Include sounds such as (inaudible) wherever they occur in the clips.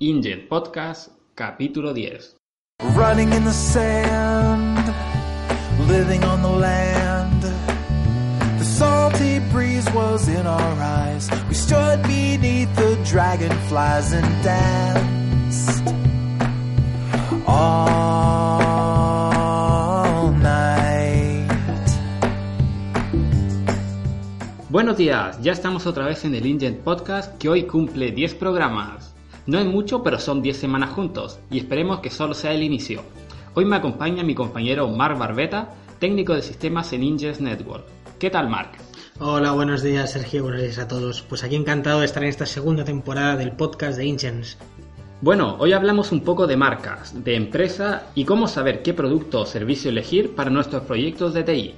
InGen Podcast, capítulo 10. Running in the sand, living on the land. The salty breeze was in our eyes. We stood beneath the dragonflies and danced all night. Buenos días, ya estamos otra vez en el InGen Podcast que hoy cumple 10 programas. No es mucho, pero son 10 semanas juntos y esperemos que solo sea el inicio. Hoy me acompaña mi compañero Mark Barbeta, técnico de sistemas en Ingens Network. ¿Qué tal, Mark? Hola, buenos días Sergio, buenos días a todos. Pues aquí encantado de estar en esta segunda temporada del podcast de Ingens. Bueno, hoy hablamos un poco de marcas, de empresa y cómo saber qué producto o servicio elegir para nuestros proyectos de TI.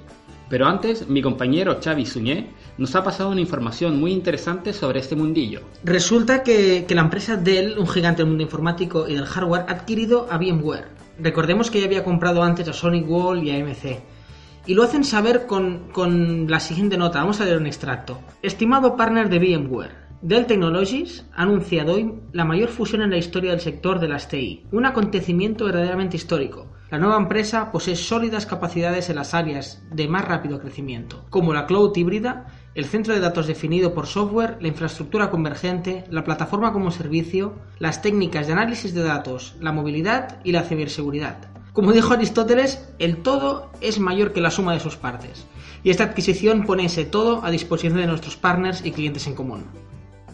Pero antes, mi compañero Xavi Suñé nos ha pasado una información muy interesante sobre este mundillo. Resulta que, la empresa Dell, un gigante del mundo informático y del hardware, ha adquirido a VMware. Recordemos que ya había comprado antes a Sonic Wall y a MC. Y lo hacen saber con, con la siguiente nota. Vamos a leer un extracto. Estimado partner de VMware, Dell Technologies ha anunciado hoy la mayor fusión en la historia del sector de las TI, un acontecimiento verdaderamente histórico. La nueva empresa posee sólidas capacidades en las áreas de más rápido crecimiento, como la cloud híbrida, el centro de datos definido por software, la infraestructura convergente, la plataforma como servicio, las técnicas de análisis de datos, la movilidad y la ciberseguridad. Como dijo Aristóteles, el todo es mayor que la suma de sus partes. Y esta adquisición pone ese todo a disposición de nuestros partners y clientes en común.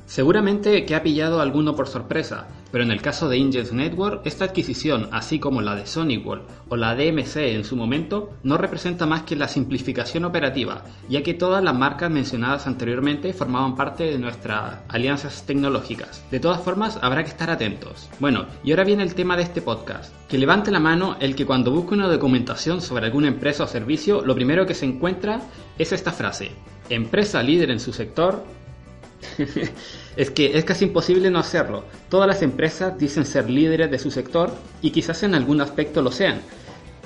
Seguramente que ha pillado alguno por sorpresa, pero en el caso de Ingens Network, esta adquisición, así como la de SonicWall o la de MC en su momento, no representa más que la simplificación operativa, ya que todas las marcas mencionadas anteriormente formaban parte de nuestras alianzas tecnológicas. De todas formas, habrá que estar atentos. Bueno, y ahora viene el tema de este podcast. Que levante la mano el que cuando busque una documentación sobre alguna empresa o servicio, lo primero que se encuentra es esta frase. Empresa líder en su sector, (laughs) es que es casi imposible no hacerlo. Todas las empresas dicen ser líderes de su sector y quizás en algún aspecto lo sean.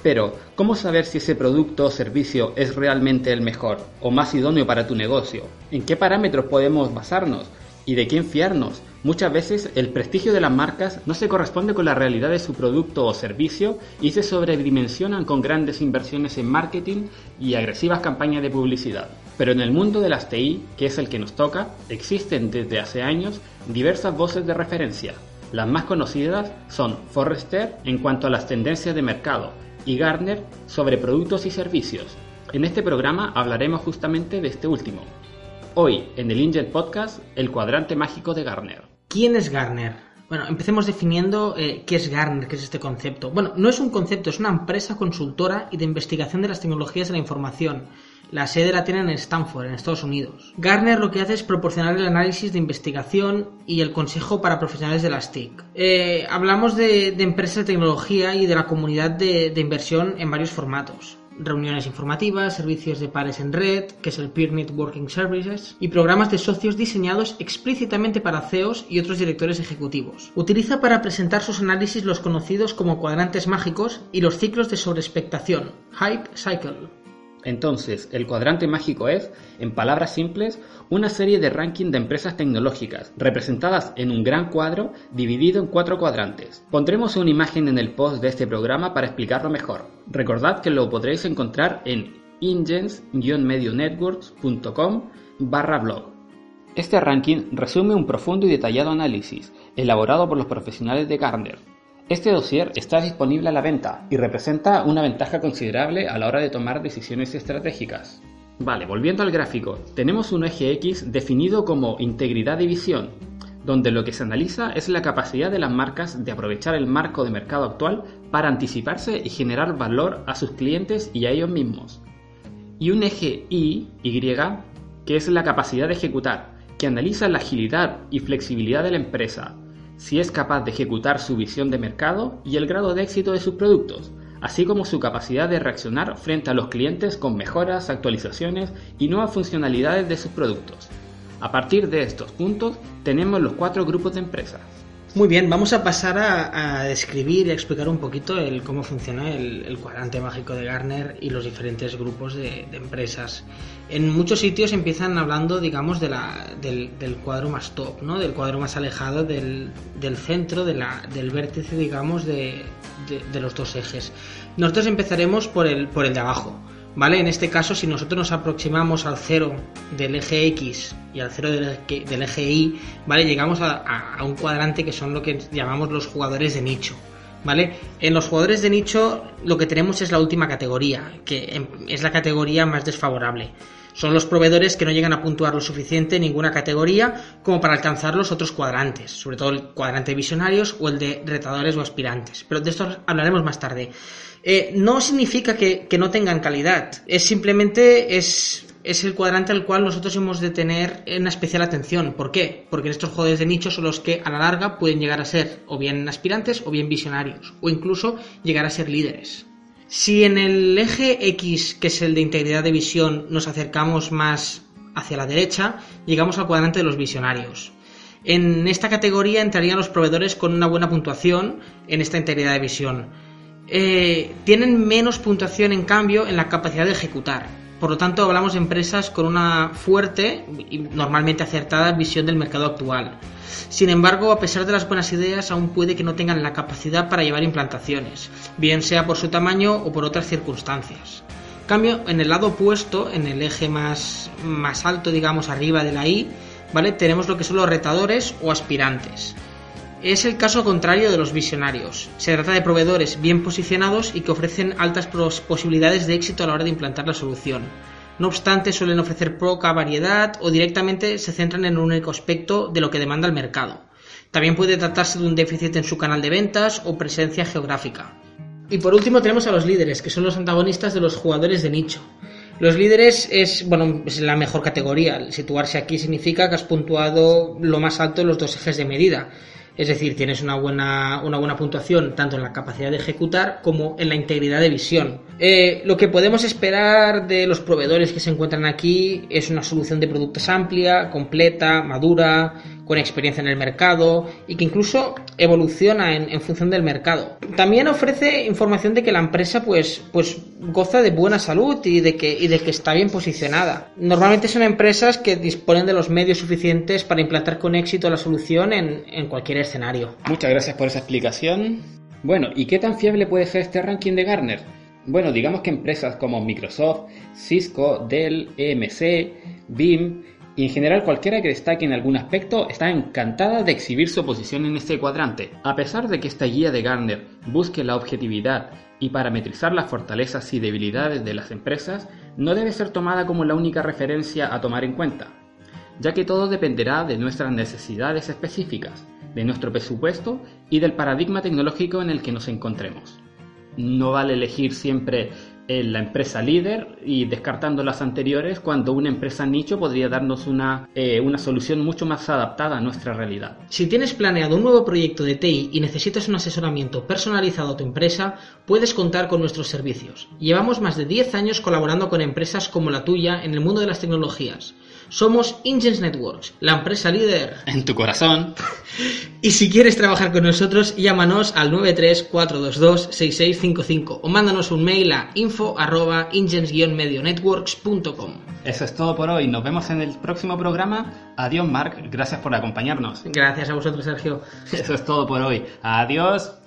Pero, ¿cómo saber si ese producto o servicio es realmente el mejor o más idóneo para tu negocio? ¿En qué parámetros podemos basarnos? ¿Y de quién fiarnos? Muchas veces el prestigio de las marcas no se corresponde con la realidad de su producto o servicio y se sobredimensionan con grandes inversiones en marketing y agresivas campañas de publicidad. Pero en el mundo de las TI, que es el que nos toca, existen desde hace años diversas voces de referencia. Las más conocidas son Forrester en cuanto a las tendencias de mercado y Gartner sobre productos y servicios. En este programa hablaremos justamente de este último. Hoy, en el InGen Podcast, el cuadrante mágico de Gartner. ¿Quién es Gartner? Bueno, empecemos definiendo eh, qué es Gartner, qué es este concepto. Bueno, no es un concepto, es una empresa consultora y de investigación de las tecnologías de la información. La sede la tienen en Stanford, en Estados Unidos. Gartner lo que hace es proporcionar el análisis de investigación y el consejo para profesionales de las TIC. Eh, hablamos de, empresas de tecnología y de la comunidad de inversión en varios formatos reuniones informativas, servicios de pares en red, que es el Peer Networking Services, y programas de socios diseñados explícitamente para CEOs y otros directores ejecutivos. Utiliza para presentar sus análisis los conocidos como cuadrantes mágicos y los ciclos de sobreexpectación, Hype Cycle. Entonces, el cuadrante mágico es, en palabras simples, una serie de ranking de empresas tecnológicas, representadas en un gran cuadro dividido en cuatro cuadrantes. Pondremos una imagen en el post de este programa para explicarlo mejor. Recordad que lo podréis encontrar en ingens-medionetworks.com barra blog. Este ranking resume un profundo y detallado análisis, elaborado por los profesionales de Gartner, este dossier está disponible a la venta y representa una ventaja considerable a la hora de tomar decisiones estratégicas. Vale, volviendo al gráfico, tenemos un eje X definido como integridad de visión, donde lo que se analiza es la capacidad de las marcas de aprovechar el marco de mercado actual para anticiparse y generar valor a sus clientes y a ellos mismos. Y un eje Y, Y, que es la capacidad de ejecutar, que analiza la agilidad y flexibilidad de la empresa, si es capaz de ejecutar su visión de mercado y el grado de éxito de sus productos, así como su capacidad de reaccionar frente a los clientes con mejoras, actualizaciones y nuevas funcionalidades de sus productos. A partir de estos puntos tenemos los cuatro grupos de empresas. Muy bien, vamos a pasar a, describir y a explicar un poquito el, cómo funciona el, cuadrante mágico de Gartner y los diferentes grupos de, empresas. En muchos sitios empiezan hablando, digamos, del, del cuadro más top, ¿no? Del cuadro más alejado del, centro, del vértice, digamos, de, de, de los dos ejes. Nosotros empezaremos por el, por el de abajo. ¿Vale? En este caso, si nosotros nos aproximamos al cero del eje X y al cero del eje, del eje Y, ¿vale? Llegamos a, a, a un cuadrante que son lo que llamamos los jugadores de nicho. ¿Vale? En los jugadores de nicho lo que tenemos es la última categoría, que es la categoría más desfavorable. Son los proveedores que no llegan a puntuar lo suficiente en ninguna categoría como para alcanzar los otros cuadrantes, sobre todo el cuadrante de visionarios o el de retadores o aspirantes. Pero de esto hablaremos más tarde. Eh, no significa que, no tengan calidad, es simplemente es, es el cuadrante al cual nosotros hemos de tener una especial atención. ¿Por qué? Porque estos jugadores de nicho son los que a la larga pueden llegar a ser o bien aspirantes o bien visionarios, o incluso llegar a ser líderes. Si en el eje X, que es el de integridad de visión, nos acercamos más hacia la derecha, llegamos al cuadrante de los visionarios. En esta categoría entrarían los proveedores con una buena puntuación en esta integridad de visión eh, tienen menos puntuación en cambio en la capacidad de ejecutar. Por lo tanto, hablamos de empresas con una fuerte y normalmente acertada visión del mercado actual. Sin embargo, a pesar de las buenas ideas, aún puede que no tengan la capacidad para llevar implantaciones, bien sea por su tamaño o por otras circunstancias. Cambio, en el lado opuesto, en el eje más, más alto, digamos, arriba de la I, ¿vale? Tenemos lo que son los retadores o aspirantes. Es el caso contrario de los visionarios. Se trata de proveedores bien posicionados y que ofrecen altas posibilidades de éxito a la hora de implantar la solución. No obstante, suelen ofrecer poca variedad o directamente se centran en un único aspecto de lo que demanda el mercado. También puede tratarse de un déficit en su canal de ventas o presencia geográfica. Y por último tenemos a los líderes, que son los antagonistas de los jugadores de nicho. Los líderes es, bueno, es la mejor categoría. Situarse aquí significa que has puntuado lo más alto en los dos ejes de medida. Es decir, tienes una buena, una buena puntuación tanto en la capacidad de ejecutar como en la integridad de visión. Eh, lo que podemos esperar de los proveedores que se encuentran aquí es una solución de productos amplia, completa, madura, con experiencia en el mercado y que incluso evoluciona en, función del mercado. También ofrece información de que la empresa pues, pues goza de buena salud y de, que, y de que está bien posicionada. Normalmente son empresas que disponen de los medios suficientes para implantar con éxito la solución en, en cualquier escenario. Muchas gracias por esa explicación. Bueno, ¿y qué tan fiable puede ser este ranking de Gartner? Bueno, digamos que empresas como Microsoft, Cisco, Dell, EMC, BIM y en general cualquiera que destaque en algún aspecto está encantada de exhibir su posición en este cuadrante. A pesar de que esta guía de Gartner busque la objetividad y parametrizar las fortalezas y debilidades de las empresas, no debe ser tomada como la única referencia a tomar en cuenta, ya que todo dependerá de nuestras necesidades específicas, de nuestro presupuesto y del paradigma tecnológico en el que nos encontremos. No vale elegir siempre la empresa líder y descartando las anteriores cuando una empresa nicho podría darnos una, eh, una solución mucho más adaptada a nuestra realidad. Si tienes planeado un nuevo proyecto de TI y necesitas un asesoramiento personalizado a tu empresa, puedes contar con nuestros servicios. Llevamos más de 10 años colaborando con empresas como la tuya en el mundo de las tecnologías. Somos Ingens Networks, la empresa líder. En tu corazón. (laughs) y si quieres trabajar con nosotros, llámanos al 934226655 o mándanos un mail a info arroba ingens-medionetworks.com. Eso es todo por hoy. Nos vemos en el próximo programa. Adiós, Mark. Gracias por acompañarnos. Gracias a vosotros, Sergio. Eso es todo por hoy. Adiós.